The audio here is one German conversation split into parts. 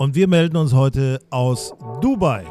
und wir melden uns heute aus Dubai.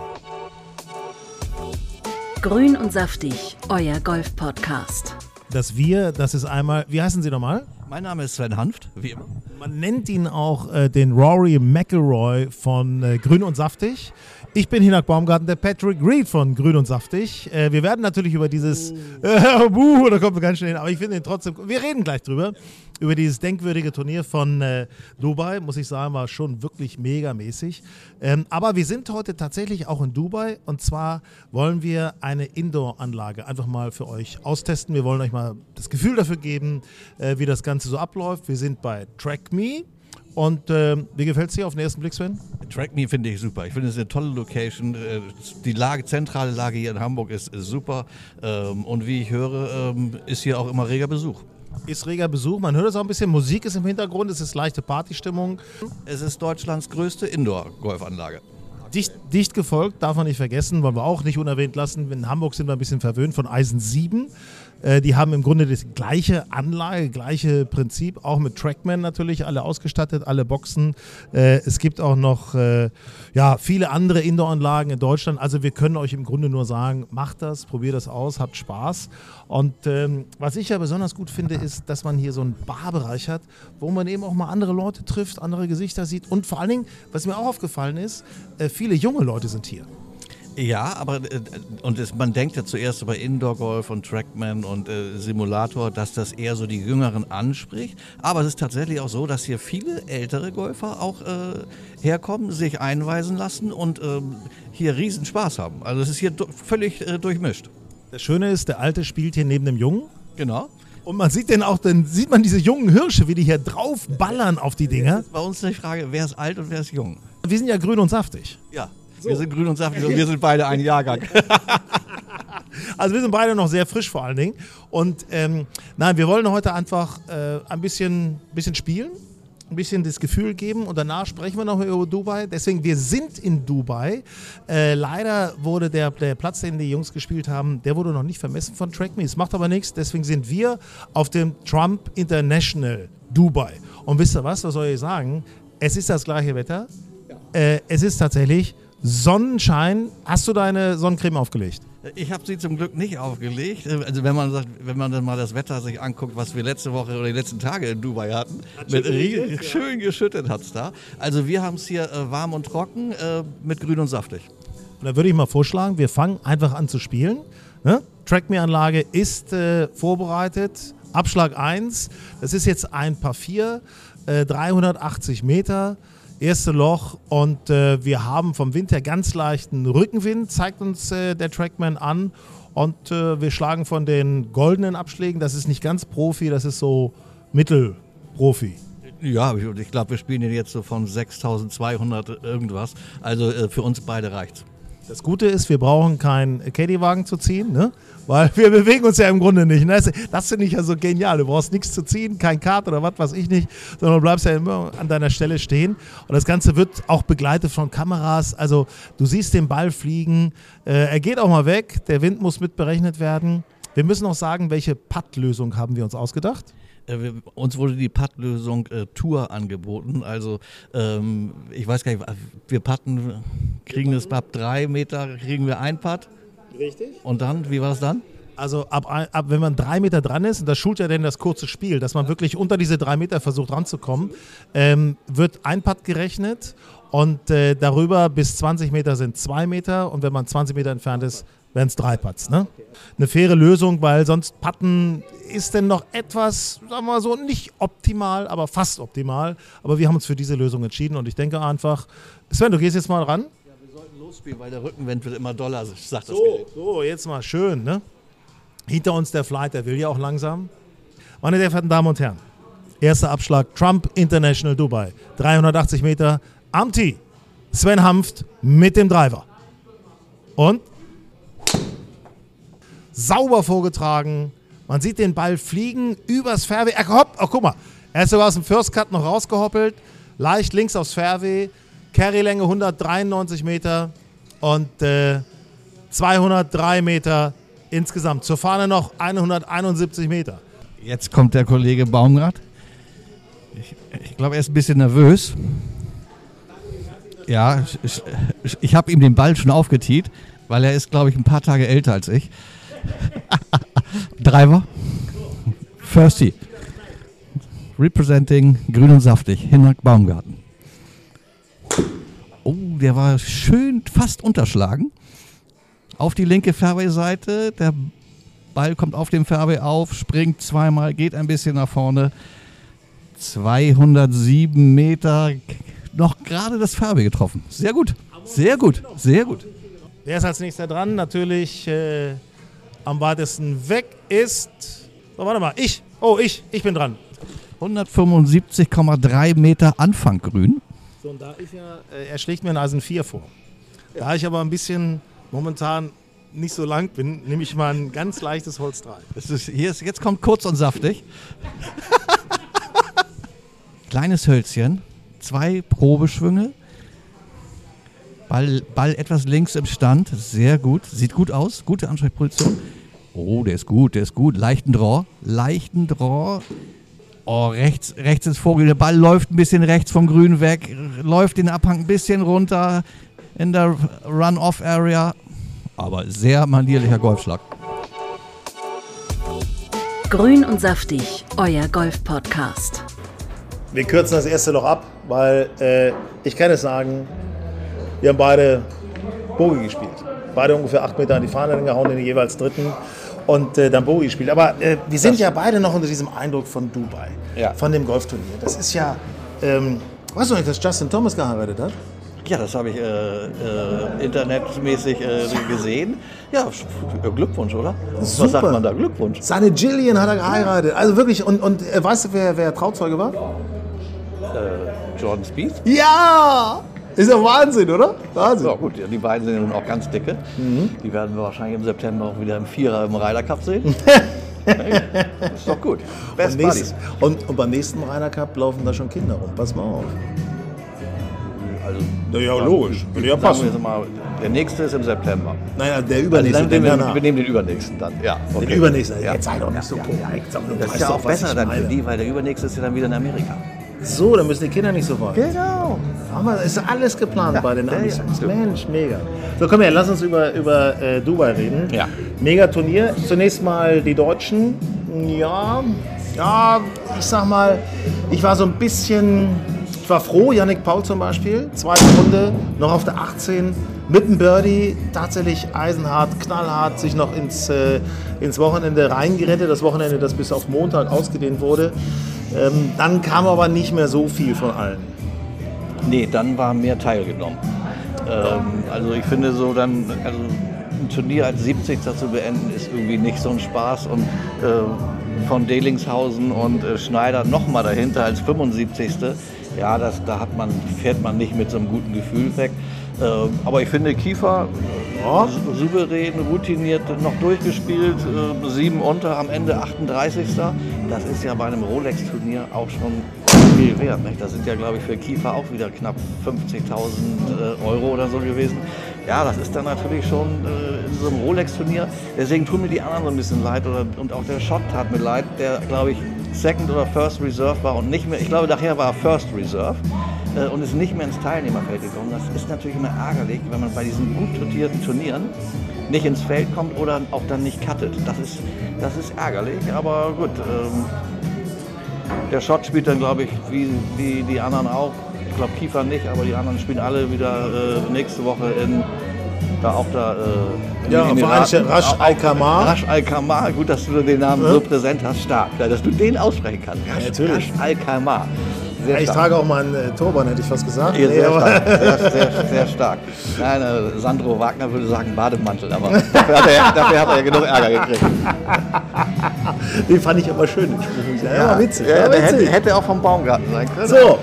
Grün und saftig, euer Golf-Podcast. Das Wir, das ist einmal, wie heißen Sie nochmal? Mein Name ist Sven Hanft, wie immer. Man nennt ihn auch äh, den Rory McElroy von äh, Grün und Saftig. Ich bin Hinak Baumgarten, der Patrick Reed von Grün und Saftig. Äh, wir werden natürlich über dieses, äh, buh, da kommen wir ganz schnell hin, aber ich finde ihn trotzdem, wir reden gleich drüber, über dieses denkwürdige Turnier von äh, Dubai, muss ich sagen, war schon wirklich megamäßig. Ähm, aber wir sind heute tatsächlich auch in Dubai und zwar wollen wir eine Indoor-Anlage einfach mal für euch austesten. Wir wollen euch mal das Gefühl dafür geben, äh, wie das Ganze so abläuft. Wir sind bei TrackMe. Und äh, wie gefällt es dir auf den ersten Blick, Sven? TrackMe finde ich super. Ich finde es eine tolle Location. Äh, die Lage, zentrale Lage hier in Hamburg ist, ist super. Ähm, und wie ich höre, ähm, ist hier auch immer reger Besuch. Ist reger Besuch. Man hört es auch ein bisschen. Musik ist im Hintergrund. Es ist leichte Partystimmung. Es ist Deutschlands größte Indoor-Golfanlage. Dicht, dicht, gefolgt, darf man nicht vergessen, wollen wir auch nicht unerwähnt lassen. In Hamburg sind wir ein bisschen verwöhnt von Eisen 7. Äh, die haben im Grunde die gleiche Anlage, gleiche Prinzip, auch mit Trackman natürlich, alle ausgestattet, alle Boxen. Äh, es gibt auch noch äh, ja, viele andere Indoor-Anlagen in Deutschland. Also wir können euch im Grunde nur sagen, macht das, probiert das aus, habt Spaß. Und ähm, was ich ja besonders gut finde, ist, dass man hier so einen Barbereich hat, wo man eben auch mal andere Leute trifft, andere Gesichter sieht. Und vor allen Dingen, was mir auch aufgefallen ist, viele junge Leute sind hier. Ja, aber äh, und es, man denkt ja zuerst über Indoor-Golf und Trackman und äh, Simulator, dass das eher so die Jüngeren anspricht. Aber es ist tatsächlich auch so, dass hier viele ältere Golfer auch äh, herkommen, sich einweisen lassen und ähm, hier riesen Spaß haben. Also es ist hier völlig äh, durchmischt. Das Schöne ist, der Alte spielt hier neben dem Jungen. Genau. Und man sieht den auch, dann sieht man diese jungen Hirsche, wie die hier drauf ballern auf die Dinger. Bei uns ist die Frage, wer ist alt und wer ist jung? Wir sind ja grün und saftig. Ja. So. Wir sind grün und saftig und wir sind beide ein Jahrgang. also wir sind beide noch sehr frisch vor allen Dingen. Und ähm, nein, wir wollen heute einfach äh, ein bisschen, bisschen spielen, ein bisschen das Gefühl geben und danach sprechen wir noch über Dubai. Deswegen, wir sind in Dubai. Äh, leider wurde der, der Platz, den die Jungs gespielt haben, der wurde noch nicht vermessen von TrackMe. Es macht aber nichts. Deswegen sind wir auf dem Trump International Dubai. Und wisst ihr was, was soll ich sagen? Es ist das gleiche Wetter. Ja. Äh, es ist tatsächlich Sonnenschein. Hast du deine Sonnencreme aufgelegt? Ich habe sie zum Glück nicht aufgelegt. Also wenn man sagt, wenn man dann mal das Wetter sich anguckt, was wir letzte Woche oder die letzten Tage in Dubai hatten, mit schön, schön geschüttet hat es da. Also wir haben es hier äh, warm und trocken äh, mit grün und saftig. Und da würde ich mal vorschlagen, wir fangen einfach an zu spielen. Ne? Trackme-Anlage ist äh, vorbereitet. Abschlag 1, das ist jetzt ein Paar 4, 380 Meter erste Loch und äh, wir haben vom Wind her ganz leichten Rückenwind, zeigt uns äh, der Trackman an. Und äh, wir schlagen von den goldenen Abschlägen, das ist nicht ganz Profi, das ist so Mittelprofi. Ja, ich glaube, wir spielen jetzt so von 6200 irgendwas. Also äh, für uns beide reicht's. Das Gute ist, wir brauchen keinen Caddy-Wagen zu ziehen, ne? weil wir bewegen uns ja im Grunde nicht. Ne? Das finde ich ja so genial. Du brauchst nichts zu ziehen, kein Kart oder was weiß ich nicht, sondern du bleibst ja immer an deiner Stelle stehen. Und das Ganze wird auch begleitet von Kameras. Also du siehst den Ball fliegen. Äh, er geht auch mal weg. Der Wind muss mitberechnet werden. Wir müssen auch sagen, welche Putt-Lösung haben wir uns ausgedacht? Äh, wir, uns wurde die Putt-Lösung äh, Tour angeboten. Also ähm, ich weiß gar nicht, wir putten, kriegen es ab drei Meter, kriegen wir ein Putt. Richtig. Und dann, wie war es dann? Also ab, ab, wenn man drei Meter dran ist, und das schult ja denn das kurze Spiel, dass man wirklich unter diese drei Meter versucht ranzukommen, ähm, wird ein Putt gerechnet und äh, darüber bis 20 Meter sind zwei Meter und wenn man 20 Meter entfernt ist, wären es drei Putts. Ne? Eine faire Lösung, weil sonst Putten ist denn noch etwas, sagen wir mal so, nicht optimal, aber fast optimal. Aber wir haben uns für diese Lösung entschieden und ich denke einfach, Sven, du gehst jetzt mal ran. Ja, wir sollten losspielen, weil der Rückenwind wird immer doller, sagt so, das Gerät. So, jetzt mal schön, ne? Hinter uns der Flight, der will ja auch langsam. Meine sehr verehrten Damen und Herren, erster Abschlag, Trump International Dubai. 380 Meter, Amti, Sven Hanft mit dem Driver. Und sauber vorgetragen. Man sieht den Ball fliegen übers Fairway. Er, hopp, oh, guck mal, er ist sogar aus dem First Cut noch rausgehoppelt. Leicht links aufs Fairway. Carrylänge 193 Meter und äh, 203 Meter insgesamt. Zur Fahne noch 171 Meter. Jetzt kommt der Kollege Baumgart. Ich, ich glaube, er ist ein bisschen nervös. Ja, ich, ich, ich habe ihm den Ball schon aufgetiet, weil er ist, glaube ich, ein paar Tage älter als ich. Driver. Firsty. Representing Grün und Saftig, Hinnerk Baumgarten. Oh, der war schön fast unterschlagen. Auf die linke Fairway-Seite. Der Ball kommt auf dem Fairway auf, springt zweimal, geht ein bisschen nach vorne. 207 Meter, noch gerade das Fairway getroffen. Sehr gut, sehr gut, sehr gut. Wer ist als nächster dran? Natürlich äh, am weitesten weg ist. So, warte mal, ich. Oh, ich. Ich bin dran. 175,3 Meter Anfang grün. So, und da ich ja, äh, er schlägt mir ein Eisen 4 vor. Da ich aber ein bisschen momentan nicht so lang bin, nehme ich mal ein ganz leichtes Holz 3. Das ist, hier ist, jetzt kommt kurz und saftig. Kleines Hölzchen, zwei Probeschwünge. Ball, Ball etwas links im Stand, sehr gut, sieht gut aus, gute Ansprechposition. Oh, der ist gut, der ist gut. Leichten Draw, leichten Draw. Oh, rechts, rechts ins Vogel. Der Ball läuft ein bisschen rechts vom Grün weg, läuft den Abhang ein bisschen runter in der Run-Off-Area. Aber sehr manierlicher Golfschlag. Grün und saftig, euer Golf-Podcast. Wir kürzen das erste Loch ab, weil äh, ich kann es sagen, wir haben beide Bogie gespielt. Beide ungefähr acht Meter an die Fahne gehauen, in den jeweils dritten und äh, dann Bogie gespielt. Aber äh, wir sind ja beide noch unter diesem Eindruck von Dubai, Ja. von dem Golfturnier. Das ist ja, ähm, weißt du nicht, dass Justin Thomas geheiratet hat? Ja, das habe ich äh, äh, internetmäßig äh, gesehen. Ja, sch- Glückwunsch, oder? Was Super. sagt man da? Glückwunsch. Seine Jillian hat er geheiratet. Also wirklich, und, und äh, weißt du, wer, wer Trauzeuge war? Jordan Spieth. Ja! Ist ja Wahnsinn, oder? Wahnsinn. Ja gut, die beiden sind ja nun auch ganz dicke. Die werden wir wahrscheinlich im September auch wieder im Vierer im Ryder Cup sehen. ist doch gut. Best Und, nächstes, und, und beim nächsten Ryder Cup laufen da schon Kinder rum. Pass mal auf. Also, Na ja, logisch. Würde ja passen. mal, der nächste ist im September. Naja, der Also übernächste, dann der nehmen wir, wir nehmen den übernächsten dann. Ja, okay. Den übernächsten. Ja. Jetzt sei doch nicht so korrekt. Sag, du Das ist ja auch besser dann für die, weil der übernächste ist ja dann wieder in Amerika. So, dann müssen die Kinder nicht so weit. Genau. Aber ist alles geplant bei den ja, Amis. ja. Mensch, mega. So, komm her, lass uns über, über äh, Dubai reden. Ja. Mega Turnier. Zunächst mal die Deutschen. Ja, ja, ich sag mal, ich war so ein bisschen, ich war froh, Yannick Paul zum Beispiel, zweite Runde, noch auf der 18, mit dem Birdie, tatsächlich eisenhart, knallhart, sich noch ins, äh, ins Wochenende reingerettet, das Wochenende, das bis auf Montag ausgedehnt wurde. Ähm, dann kam aber nicht mehr so viel von allen. Nee, dann war mehr teilgenommen. Ähm, also ich finde so dann, also ein Turnier als 70. zu beenden, ist irgendwie nicht so ein Spaß. Und äh, von Delingshausen und äh, Schneider nochmal dahinter als 75. Ja, das, da hat man, fährt man nicht mit so einem guten Gefühl weg. Ähm, aber ich finde Kiefer Ja. sou- souverän, routiniert, noch durchgespielt, äh, sieben unter, am Ende 38. Das ist ja bei einem Rolex-Turnier auch schon viel wert. Nicht? Das sind ja, glaube ich, für Kiefer auch wieder knapp 50.000 äh, Euro oder so gewesen. Ja, das ist dann natürlich schon äh, in so einem Rolex-Turnier. Deswegen tun mir die anderen so ein bisschen leid. Oder, und auch der Shot tat mir leid, der, glaube ich, Second oder First Reserve war und nicht mehr, ich glaube, nachher war er First Reserve äh, und ist nicht mehr ins Teilnehmerfeld gekommen. Das ist natürlich immer ärgerlich, wenn man bei diesen gut dotierten Turnieren nicht ins Feld kommt oder auch dann nicht cuttet. Das ist, das ist ärgerlich, aber gut. Ähm, der Shot spielt dann, glaube ich, wie die, die anderen auch. Ich glaube, Kiefer nicht, aber die anderen spielen alle wieder äh, nächste Woche in. Da auch da. Äh, Ja, Emiraten. Rasch Auch- Al Khamar. Rasch Al Khamar. Gut, dass du den Namen Ja. so präsent hast. Stark. Ja, dass du den aussprechen kannst. Rasch, natürlich. Rasch Al Khamar. Sehr Ich stark. trage auch mal einen äh, Turban, hätte ich fast gesagt. Ja, sehr, stark. Sehr, sehr, sehr stark. Nein, äh, Sandro Wagner würde sagen Bademantel, aber dafür hat er, dafür hat er ja genug Ärger gekriegt. Den fand ich aber schön, den Spruch. Ja, war witzig. Ja, der hätte, witzig. hätte auch vom Baumgarten sein können. So,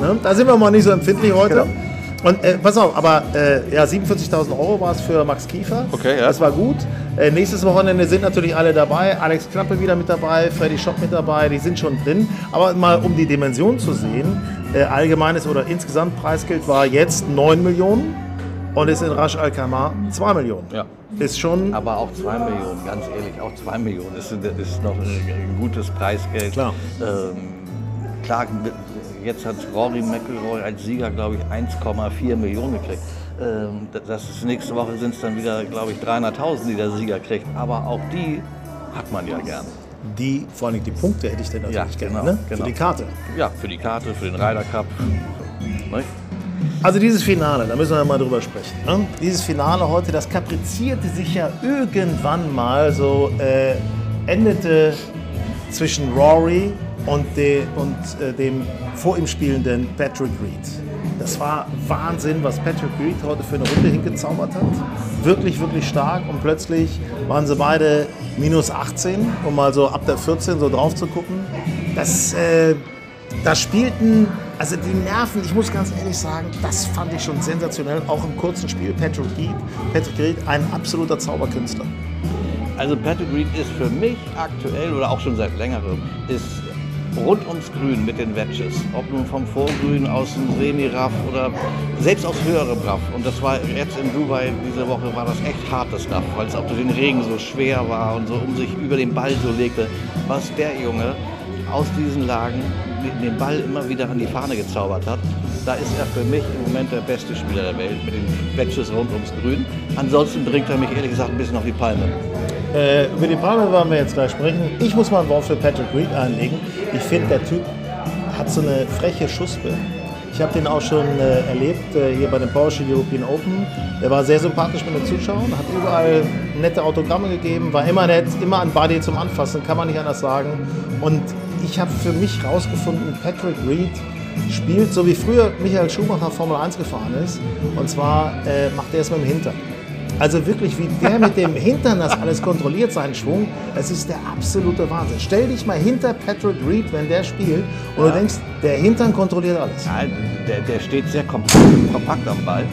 ne, da sind wir mal nicht so empfindlich heute. Genau. Und äh, pass auf, aber äh, ja, 47.000 Euro war es für Max Kiefer. Okay, ja. Das war gut. Äh, nächstes Wochenende sind natürlich alle dabei. Alex Knappe wieder mit dabei, Freddy Schopp mit dabei, die sind schon drin. Aber mal um die Dimension zu sehen, äh, allgemeines oder insgesamt Preisgeld war jetzt 9 Millionen und ist in Rasch Al Khamar 2 Millionen. Ja. Ist schon Aber auch 2 Millionen, ganz ehrlich, auch 2 Millionen ist, ist noch ein, ein gutes Preisgeld. Klar. Ähm, klar, jetzt hat Rory McIlroy als Sieger, glaube ich, 1,4 Millionen gekriegt. Ähm, das ist, nächste Woche sind es dann wieder, glaube ich, 300.000, die der Sieger kriegt. Aber auch die hat man ja gern. Die, vor allem die Punkte hätte ich denn natürlich Ja, gerne, genau, ne? genau. Für die Karte. Ja, für die Karte, für den Ryder Cup. Ne? Also dieses Finale, da müssen wir mal drüber sprechen. Ne? Dieses Finale heute, das kaprizierte sich ja irgendwann mal so, äh, endete zwischen Rory und, de, und äh, dem vor ihm spielenden Patrick Reed. Das war Wahnsinn, was Patrick Reed heute für eine Runde hingezaubert hat. Wirklich, wirklich stark. Und plötzlich waren sie beide minus 18, um mal so ab der 14 so drauf zu gucken. Das, äh, da spielten, also die Nerven, ich muss ganz ehrlich sagen, das fand ich schon sensationell, auch im kurzen Spiel. Patrick Reed, Patrick Reed ein absoluter Zauberkünstler. Also Patrick Reed ist für mich aktuell oder auch schon seit längerem, ist rund ums Grün mit den Wedges. Ob nun vom Vorgrün aus dem Semi-Raff oder selbst aufs höhere Raff. Und das war jetzt in Dubai diese Woche war das echt hartes Raff, weil es auch durch den Regen so schwer war und so um sich über den Ball so legte. Was der Junge aus diesen Lagen den Ball immer wieder an die Fahne gezaubert hat. Da ist er für mich im Moment der beste Spieler der Welt mit den Wedges rund ums Grün. Ansonsten bringt er mich ehrlich gesagt ein bisschen auf die Palme. Äh, über die Palme werden wir jetzt gleich sprechen. Ich muss mal ein Wort für Patrick Reed einlegen. Ich finde, der Typ hat so eine freche Schussbild. Ich habe den auch schon äh, erlebt äh, hier bei den Porsche European Open. Der war sehr sympathisch mit den Zuschauern, hat überall nette Autogramme gegeben, war immer nett, immer ein Buddy zum Anfassen, kann man nicht anders sagen. Und ich habe für mich rausgefunden, Patrick Reed spielt so wie früher Michael Schumacher Formel 1 gefahren ist. Und zwar äh, macht er es mit dem Hintern. Also wirklich, wie der mit dem Hintern das alles kontrolliert, seinen Schwung, das ist der absolute Wahnsinn. Stell dich mal hinter Patrick Reed, wenn der spielt, und du denkst, der Hintern kontrolliert alles. Ja, der, der steht sehr kompakt, kompakt am Ball.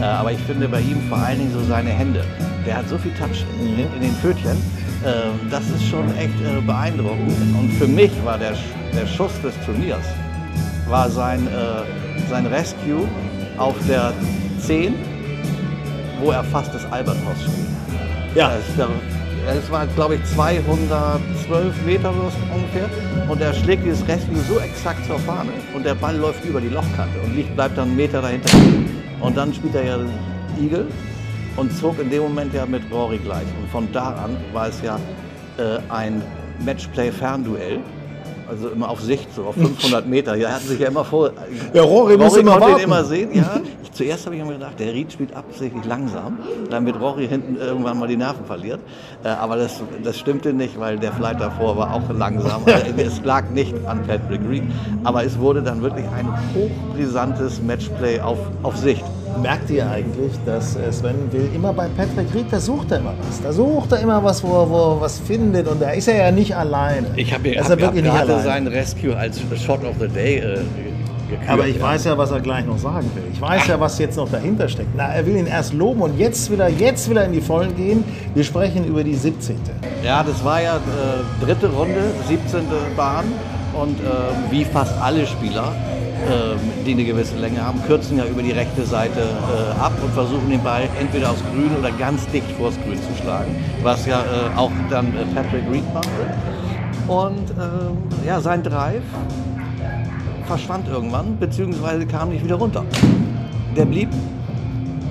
Äh, aber ich finde bei ihm vor allen Dingen so seine Hände. Der hat so viel Touch in, in den Pfötchen. Äh, das ist schon echt äh, beeindruckend. Und für mich war der, der Schuss des Turniers war sein, äh, sein Rescue auf der 10, wo er fast das Albatros spielt. Ja, Es, war, glaube ich, 212 Meter ungefähr. Und er schlägt dieses Rescue so exakt zur Fahne und der Ball läuft über die Lochkante und liegt, bleibt dann einen Meter dahinter. Und dann spielt er ja den Igel und zog in dem Moment ja mit Rory gleich. Und von da an war es ja äh, ein Matchplay-Fernduell. Also immer auf Sicht, so auf 500 Meter. Ja, er hat sich ja immer vor. Ja, Rory muss immer warten. immer sehen, ja. Ich, zuerst habe ich mir gedacht, der Ried spielt absichtlich langsam, damit Rory hinten irgendwann mal die Nerven verliert. Äh, aber das, das stimmte nicht, weil der Flight davor war auch langsam. Also es lag nicht an Patrick Reed, aber es wurde dann wirklich ein hochbrisantes Matchplay auf, auf Sicht. Merkt ihr eigentlich, dass äh, Sven will immer bei Patrick Reed, da sucht er immer was. Da sucht er immer was, wo er, wo er was findet. Und da ist er ja nicht alleine. Ich habe ist hab, er gerade seinen Rescue als Shot of the Day äh, gekürt. Aber ich ja. weiß ja, was er gleich noch sagen will. Ich weiß ja, was jetzt noch dahinter steckt. Na, er will ihn erst loben und jetzt will er, jetzt will er in die Vollen gehen. Wir sprechen über die 17. Ja, das war ja äh, dritte Runde, 17. Bahn. Und äh, wie fast alle Spieler, die eine gewisse Länge haben, kürzen ja über die rechte Seite äh, ab und versuchen den Ball entweder aufs Grün oder ganz dicht vors Grün zu schlagen. Was ja äh, auch dann äh, Patrick Reed machte. Und ähm, ja, sein Drive verschwand irgendwann, beziehungsweise kam nicht wieder runter. Der blieb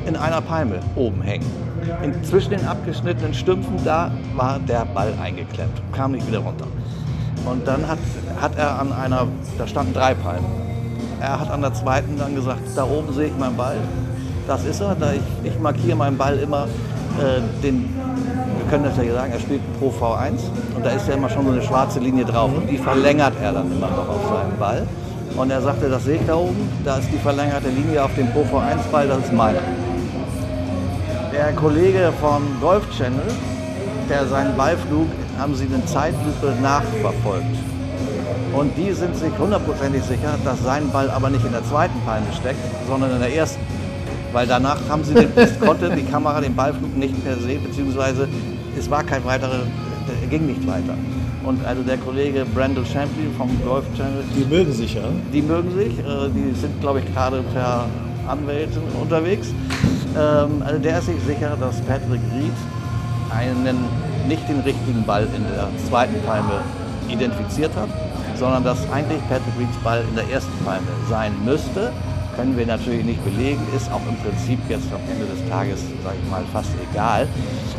in einer Palme oben hängen. In, zwischen den abgeschnittenen Stümpfen, da war der Ball eingeklemmt, kam nicht wieder runter. Und dann hat, hat er an einer, da standen drei Palmen. Er hat an der zweiten dann gesagt, da oben sehe ich meinen Ball, das ist er. Da ich, ich markiere meinen Ball immer äh, den, wir können das ja hier sagen, er spielt Pro V1 und da ist ja immer schon so eine schwarze Linie drauf und die verlängert er dann immer noch auf seinen Ball. Und er sagte, das sehe ich da oben, da ist die verlängerte Linie auf dem Pro V1 Ball, das ist meiner. Der Kollege vom Golf Channel, der seinen Ballflug, haben sie in Zeitlupe nachverfolgt. Und die sind sich hundertprozentig sicher, dass sein Ball aber nicht in der zweiten Palme steckt, sondern in der ersten. Weil danach haben sie den, konnte die Kamera den Ballflug nicht mehr sehen, beziehungsweise es war kein weiterer, er ging nicht weiter. Und also der Kollege Brandon Champion vom Golf Channel, Die mögen sich ja. die mögen sich, äh, die sind, glaube ich, gerade per Anwälten unterwegs. Ähm, also der ist sich sicher, dass Patrick Reed einen, nicht den richtigen Ball in der zweiten Palme identifiziert hat, sondern dass eigentlich Patrick Reeds Ball in der ersten Palme sein müsste. Können wir natürlich nicht belegen, ist auch im Prinzip jetzt am Ende des Tages, sage ich mal, fast egal.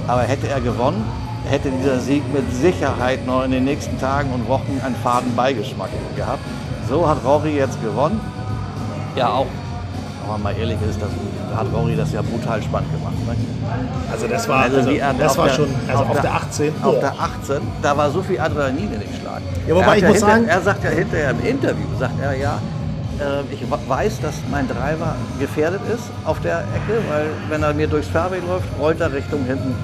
Aber hätte er gewonnen, hätte dieser Sieg mit Sicherheit noch in den nächsten Tagen und Wochen einen faden Beigeschmack gehabt. So hat Rory jetzt gewonnen. Ja, auch, man mal ehrlich ist, das hat Rory das ja brutal spannend gemacht. Ne? Also das war, Also also, das war der- schon, also auf auf, der- der 18. Auf boah. der 18, da war so viel Adrenalin in den Schlag. Ja, wobei Er ich ja muss hinter, sagen- Er sagt ja hinterher im Interview, sagt er ja, äh, ich weiß, dass mein Driver gefährdet ist auf der Ecke, weil wenn er mir durchs Fairway läuft, rollt er Richtung hinten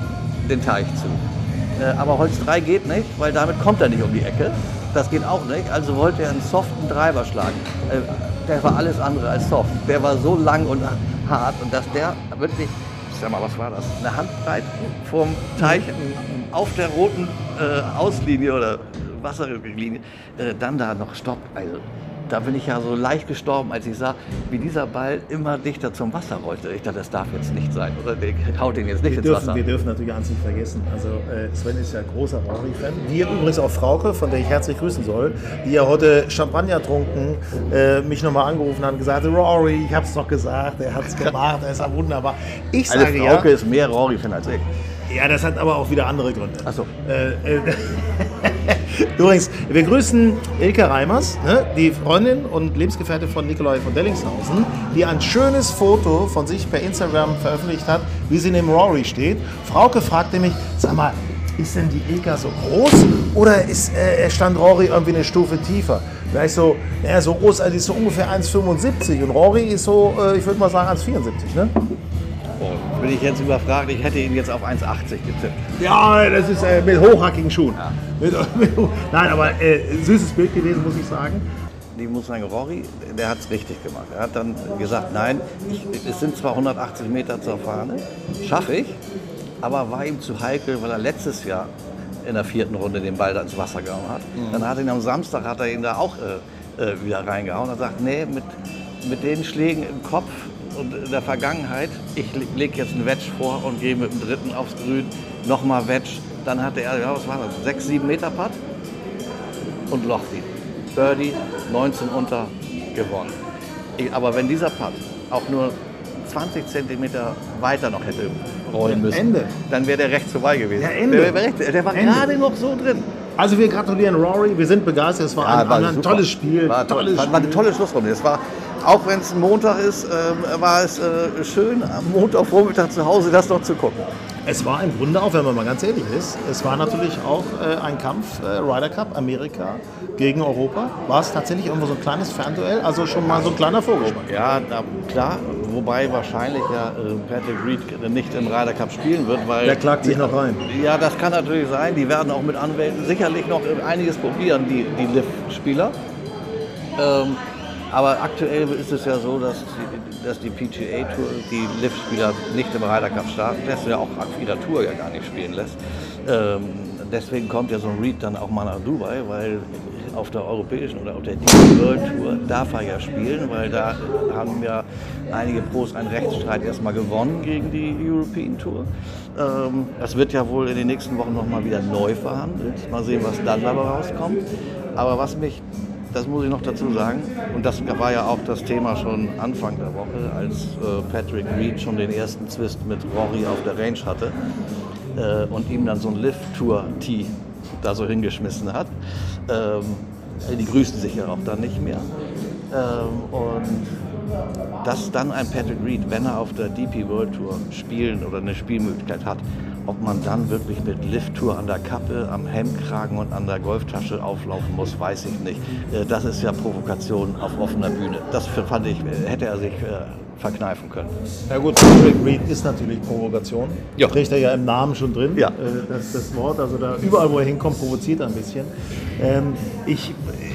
den Teich zu. Äh, aber Holz 3 geht nicht, weil damit kommt er nicht um die Ecke. Das geht auch nicht, also wollte er einen soften Driver schlagen. Äh, der war alles andere als soft. Der war so lang und hart und dass der wirklich, ich sag mal, was war das? Eine Handbreit vom Teich auf der roten äh, Auslinie oder Wasserlinie, äh, dann da noch stoppt. Also da bin ich ja so leicht gestorben, als ich sah, wie dieser Ball immer dichter zum Wasser rollte. Ich dachte, das darf jetzt nicht sein, oder? Der haut ihn jetzt nicht Wir ins dürfen, Wasser. wir dürfen natürlich eins nicht vergessen. Also äh, Sven ist ja großer Rory-Fan. Wie übrigens auch Frauke, von der ich herzlich grüßen soll, die ja heute Champagner trunken, äh, mich nochmal angerufen hat und gesagt hat, Rory, ich hab's doch gesagt, er hat's gemacht, er ist ja wunderbar. Ich sage Frauke ja, ist mehr Rory-Fan als ich. Ja, das hat aber auch wieder andere Gründe. Ach so. Äh, äh, Übrigens, wir grüßen Ilka Reimers, ne, die Freundin und Lebensgefährte von Nikolai von Dellingshausen, die ein schönes Foto von sich per Instagram veröffentlicht hat, wie sie neben Rory steht. Frauke fragte mich, sag mal, ist denn die Ilka so groß oder ist, äh, stand Rory irgendwie eine Stufe tiefer? Da ich so, ja, so groß, also die ist so ungefähr 1,75 und Rory ist so, äh, ich würde mal sagen 1,74, ne? Oh, bin ich jetzt überfragt, ich hätte ihn jetzt auf 1,80 getippt. Ja, das ist äh, mit hochhackigen Schuhen. Mit, mit, nein, aber äh, süßes Bild gewesen, muss ich sagen. Ich muss sagen, Rory, der hat es richtig gemacht. Er hat dann gesagt, nein, ich, es sind zwar 180 Meter zur Fahne, schaffe ich, aber war ihm zu heikel, weil er letztes Jahr in der vierten Runde den Ball da ins Wasser gehauen hat. Dann hat er ihn am Samstag hat er ihn da auch äh, äh, wieder reingehauen. Er sagt, nee, mit, mit den Schlägen im Kopf und in der Vergangenheit, ich lege jetzt einen Wedge vor und gehe mit dem dritten aufs Grün, nochmal Wedge. Dann hatte er, ja, was war das, 6, 7 Meter Putt und locht ihn. Birdie, 19 unter, gewonnen. Ich, aber wenn dieser Putt auch nur 20 Zentimeter weiter noch hätte rollen müssen, Ende. dann wäre der rechts vorbei gewesen. Ja, Ende. Der, rechts, der war Ende. gerade noch so drin. Also wir gratulieren Rory, wir sind begeistert, es war ein, ein, super. tolles Spiel. War, toll, tolles war, war eine Spiel. tolle Schlussrunde. Es war, auch wenn es ein Montag ist, ähm, war es äh, schön, am Montagvormittag zu Hause das noch zu gucken. Es war im Grunde auch, wenn man mal ganz ehrlich ist, es war natürlich auch äh, ein Kampf, äh, Ryder Cup, Amerika gegen Europa. War es tatsächlich irgendwo so ein kleines Fernduell, also schon mal so ein kleiner Vorgeschmack. Ja, na, klar, wobei wahrscheinlich ja äh, Patrick Reed nicht im Ryder Cup spielen wird, weil... Der klagt sich noch rein. Ja, das kann natürlich sein. Die werden auch mit Anwälten sicherlich noch einiges probieren, die, die Liv-Spieler. Ähm, aber aktuell ist es ja so, dass die, dass die PGA Tour die Liv-Spieler nicht im Ryder Cup starten lässt, ja auch ihrer Tour ja gar nicht spielen lässt. Ähm, deswegen kommt ja so ein Reed dann auch mal nach Dubai, weil auf der europäischen oder auf der DP World Tour darf er ja spielen, weil da haben ja einige Pros einen Rechtsstreit erstmal gewonnen gegen die European Tour. Ähm, das wird ja wohl in den nächsten Wochen nochmal wieder neu verhandelt. Mal sehen, was dann dabei rauskommt. Aber was mich, das muss ich noch dazu sagen, und das war ja auch das Thema schon Anfang der Woche, als äh, Patrick Reed schon den ersten Zwist mit Rory auf der Range hatte äh, und ihm dann so ein Lift-Tour-Tee da so hingeschmissen hat. Ähm, die grüßen sich ja auch dann nicht mehr. Ähm, und dass dann ein Patrick Reed, wenn er auf der DP World Tour spielen oder eine Spielmöglichkeit hat, ob man dann wirklich mit Lift-Tour an der Kappe, am Hemdkragen und an der Golftasche auflaufen muss, weiß ich nicht. Äh, Das ist ja Provokation auf offener Bühne. Das fand ich, äh, hätte er sich äh, verkneifen können. Ja gut, Patrick Reed ist natürlich Provokation. Ja. Trägt er ja im Namen schon drin, Ja. das, das Wort. Also da überall, wo er hinkommt, provoziert er ein bisschen. Ähm, ich,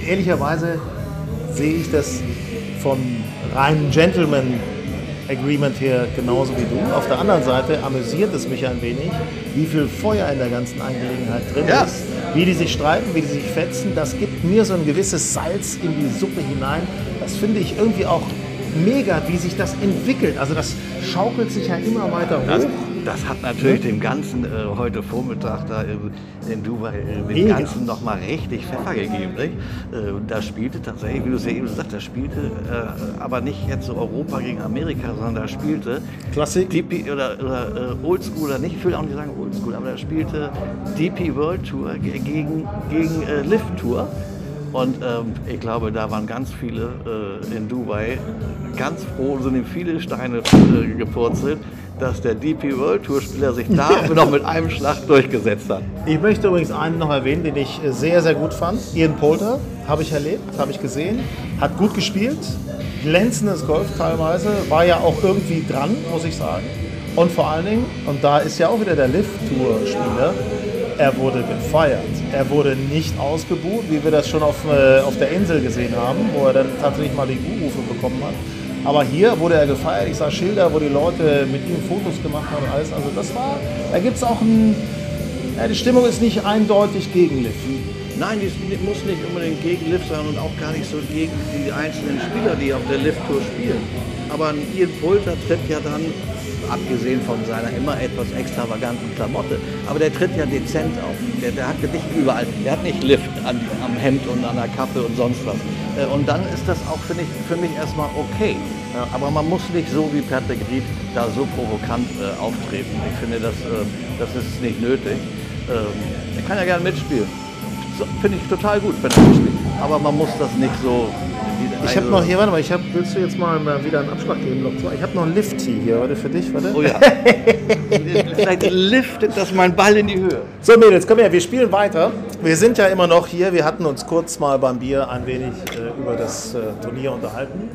ehrlicherweise sehe ich das vom reinen Gentleman Agreement her genauso wie du. Auf der anderen Seite amüsiert es mich ein wenig, wie viel Feuer in der ganzen Angelegenheit drin Ja. ist. Wie die sich streiten, wie die sich fetzen, das gibt mir so ein gewisses Salz in die Suppe hinein. Das finde ich irgendwie auch mega, wie sich das entwickelt. Also das schaukelt sich ja immer weiter hoch. Das, hat natürlich dem Ganzen äh, heute Vormittag da in, in Dubai äh, dem. Ganzen nochmal richtig Pfeffer gegeben. Nicht? Äh, da spielte tatsächlich, wie du es ja eben gesagt hast, spielte äh, aber nicht jetzt so Europa gegen Amerika, sondern da spielte Klassik. DP oder, oder äh, Oldschool oder nicht, ich will auch nicht sagen Oldschool, aber da spielte DP World Tour ge- gegen, gegen äh, Lift Tour. Und ähm, ich glaube, da waren ganz viele in Dubai ganz froh sind ihm viele Steine gepurzelt, dass der DP World Tour Spieler sich da noch mit einem Schlag durchgesetzt hat. Ich möchte übrigens einen noch erwähnen, den ich äh, sehr, sehr gut fand. Ian Poulter, habe ich erlebt, habe ich gesehen. Hat gut gespielt, glänzendes Golf teilweise, war ja auch irgendwie dran, muss ich sagen. Und vor allen Dingen, und da ist ja auch wieder der Lift-Tour-Spieler, er wurde gefeiert. Er wurde nicht ausgebuht, wie wir das schon auf, äh, auf der Insel gesehen haben, wo er dann tatsächlich mal die U-Rufe bekommen hat. Aber hier wurde er gefeiert. Ich sah Schilder, wo die Leute mit ihm Fotos gemacht haben und alles. Also das war, da gibt es auch ein, ja, die Stimmung ist nicht eindeutig gegen Lift. Nein, die muss nicht unbedingt gegen Lift sein und auch gar nicht so gegen die einzelnen Spieler, die auf der Lift-Tour spielen. Aber ein Ian Poulter tritt ja dann, abgesehen von seiner immer etwas extravaganten Klamotte, aber der tritt ja dezent auf. Der, der hat nicht überall, der hat nicht Lift an, am Hemd und an der Kappe und sonst was. Äh, Und dann ist das auch, finde ich, für mich erstmal okay. Ja, Aber man muss nicht so wie Patrick Reed da so provokant äh, auftreten. Ich finde, das, äh, das ist nicht nötig. Ähm, er kann ja gerne mitspielen. Finde ich total gut, wenn er mitspielt. Aber man muss das nicht so. Ich habe noch hier, warte mal, ich hab, willst du jetzt mal mal wieder einen Abschlag geben? Zwei? Ich habe noch ein Lift-Tee hier, warte, für dich, warte. Oh ja. Vielleicht liftet das mein Ball in die Höhe. So Mädels, komm her, wir spielen weiter. Wir sind ja immer noch hier, wir hatten uns kurz mal beim Bier ein wenig äh, über das äh, Turnier unterhalten.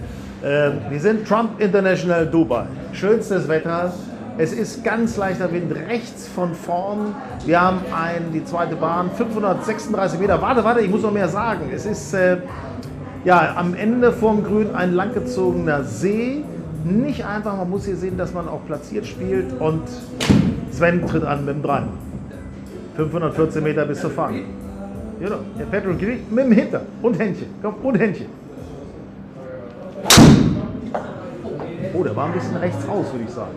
Ähm, wir sind Trump International Dubai. Schönstes Wetter. Es ist ganz leichter Wind rechts von vorn. Wir haben ein, die zweite Bahn, 536 Meter. Warte, warte, ich muss noch mehr sagen. Es ist äh, ja, am Ende vorm Grün ein langgezogener See. Nicht einfach, man muss hier sehen, dass man auch platziert spielt. Und Sven tritt an mit dem 3. 514 Meter bis zur Fahne. Genau, der Patrick Reed mit dem Hinter und Händchen. Komm, und Händchen. Oh, der war ein bisschen rechts raus, würde ich sagen.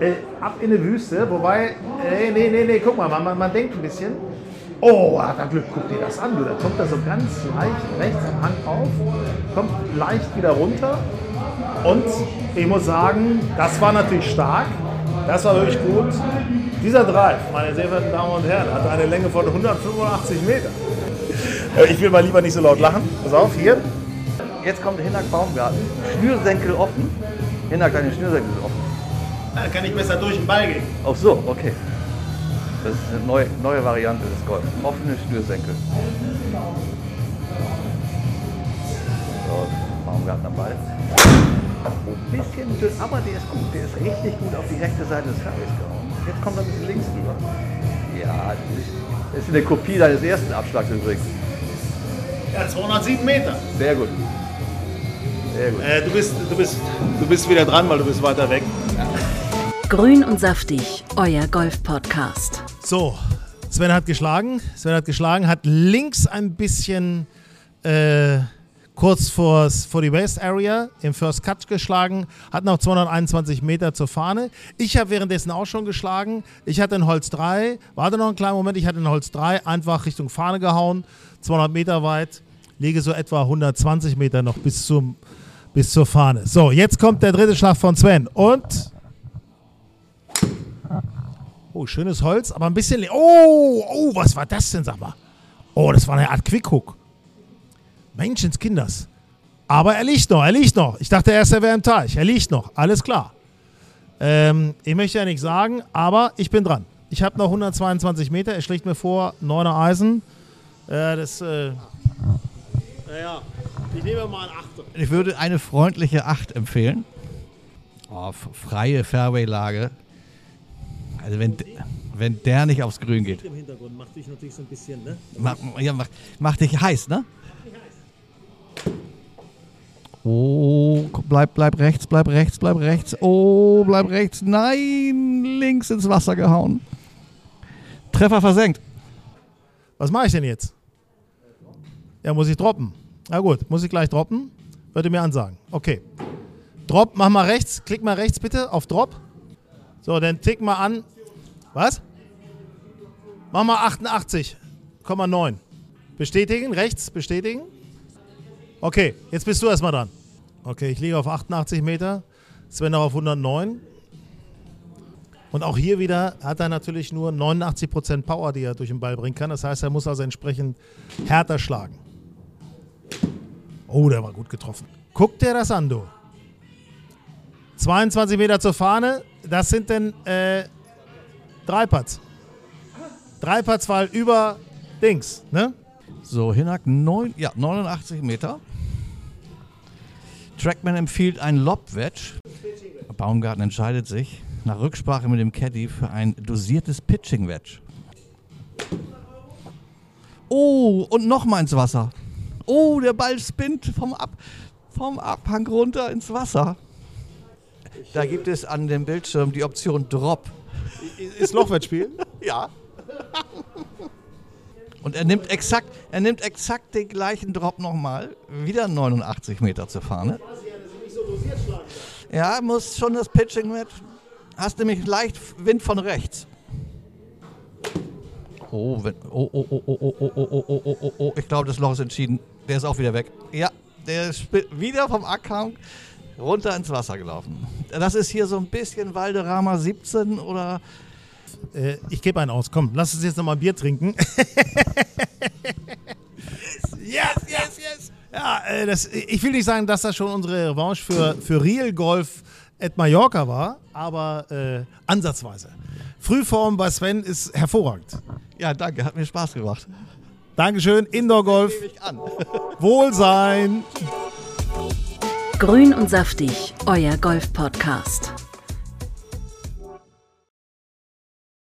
Äh, ab in die Wüste, wobei, äh, nee, nee, nee, guck mal, man, man, man denkt ein bisschen. Oh, hat er Glück, guck dir das an, du. Da kommt er so ganz leicht rechts am Hang auf, kommt leicht wieder runter. Und ich muss sagen, das war natürlich stark. Das war wirklich gut. Dieser Drive, meine sehr verehrten Damen und Herren, hat eine Länge von 185 Meter. Äh, Ich will mal lieber nicht so laut lachen. Pass auf, hier. Jetzt kommt Hinak Baumgarten. Schnürsenkel offen. Hinak, deine Schnürsenkel sind offen. Da kann ich besser durch den Ball gehen. Ach so, okay. Das ist eine neue, neue Variante des Golf. Offene Schnürsenkel. So, Baumgarten am Ball. Ein bisschen dünn, aber der ist gut. Der ist richtig gut auf die rechte Seite des Fairways gehauen. Jetzt kommt er ein bisschen links rüber. Ja, das ist eine Kopie deines ersten Abschlags übrigens. Ja, 207 Meter. Sehr gut. Sehr gut. Äh, du, bist, du, bist, du bist wieder dran, weil du bist weiter weg. Grün und saftig, euer Golf-Podcast. So, Sven hat geschlagen. Sven hat geschlagen, hat links ein bisschen äh, kurz vor, vor die West Area im First Cut geschlagen, hat noch 221 Meter zur Fahne. Ich habe währenddessen auch schon geschlagen. Ich hatte ein Holz 3, warte noch einen kleinen Moment, ich hatte ein Holz 3, einfach Richtung Fahne gehauen, 200 Meter weit, liege so etwa 120 Meter noch bis, zum, bis zur Fahne. So, jetzt kommt der dritte Schlag von Sven und Oh, schönes Holz, aber ein bisschen. Oh, oh, was war das denn, sag mal? Oh, das war eine Art Quickhook. Menschenskinders. Aber er liegt noch, er liegt noch. Ich dachte erst, er wäre im Teich. Er liegt noch, alles klar. Ähm, ich möchte ja nichts sagen, aber ich bin dran. Ich habe noch 122 Meter. Er schlägt mir vor, 9er Eisen. Äh, das, äh. Naja, ich nehme mal einen Achter. Ich würde eine freundliche 8 empfehlen. Oh, freie Fairway-Lage. Also wenn, wenn der nicht aufs Grün geht. Im Hintergrund macht dich natürlich so ein bisschen, ne? Mach, ja, mach, mach dich heiß, ne? Oh, bleib, bleib rechts, bleib rechts, bleib rechts. Oh, bleib rechts. Nein, links ins Wasser gehauen. Treffer versenkt. Was mache ich denn jetzt? Ja, muss ich droppen. Na gut, muss ich gleich droppen. Würde mir ansagen. Okay. Drop, mach mal rechts. Klick mal rechts bitte auf Drop. So, dann tick mal an. Was? Mach mal 88,9. Bestätigen, rechts, bestätigen. Okay, jetzt bist du erstmal dran. Okay, ich liege auf 88 Meter. Sven auf 109. Und auch hier wieder hat er natürlich nur 89% Power, die er durch den Ball bringen kann. Das heißt, er muss also entsprechend härter schlagen. Oh, der war gut getroffen. Guck dir das an, du. 22 Meter zur Fahne. Das sind denn äh, drei Putts. Drei Putts, weil über Dings, ne? So, Hinak, neun, ja, 89 Meter. Trackman empfiehlt ein Lob-Wedge. Baumgarten entscheidet sich nach Rücksprache mit dem Caddy für ein dosiertes Pitching-Wedge. Oh, und nochmal ins Wasser. Oh, der Ball spinnt vom, Ab vom Abhang runter ins Wasser. Da gibt es an dem Bildschirm die Option Drop. Ist Lochwettspiel? Ja. Und er nimmt exakt, er nimmt exakt den gleichen Drop nochmal. Wieder 89 Meter zur Fahne. Ja, muss schon das Pitching mit. Hast nämlich leicht Wind von rechts. Oh, wenn, oh, oh, oh, oh, oh, oh, oh, oh, oh, oh, oh, oh. Ich glaube, das Loch ist entschieden. Der ist auch wieder weg. Ja, der ist wieder vom Ackhang runter ins Wasser gelaufen. Das ist hier so ein bisschen Valderrama 17 oder äh, ich gebe einen aus. Komm, lass uns jetzt nochmal ein Bier trinken. yes, yes, yes. Ja, äh, das, ich will nicht sagen, dass das schon unsere Revanche für, für Real Golf at Mallorca war, aber äh, ansatzweise. Frühform bei Sven ist hervorragend. Ja, danke, hat mir Spaß gemacht. Dankeschön, Indoor Golf. Wohlsein. Grün und saftig, euer Golf-Podcast.